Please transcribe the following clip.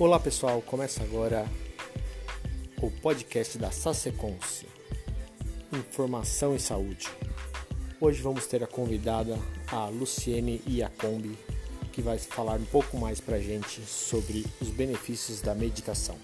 Olá pessoal, começa agora o podcast da Saseconce, Informação e Saúde. Hoje vamos ter a convidada a Luciene Iacombi, que vai falar um pouco mais para a gente sobre os benefícios da meditação.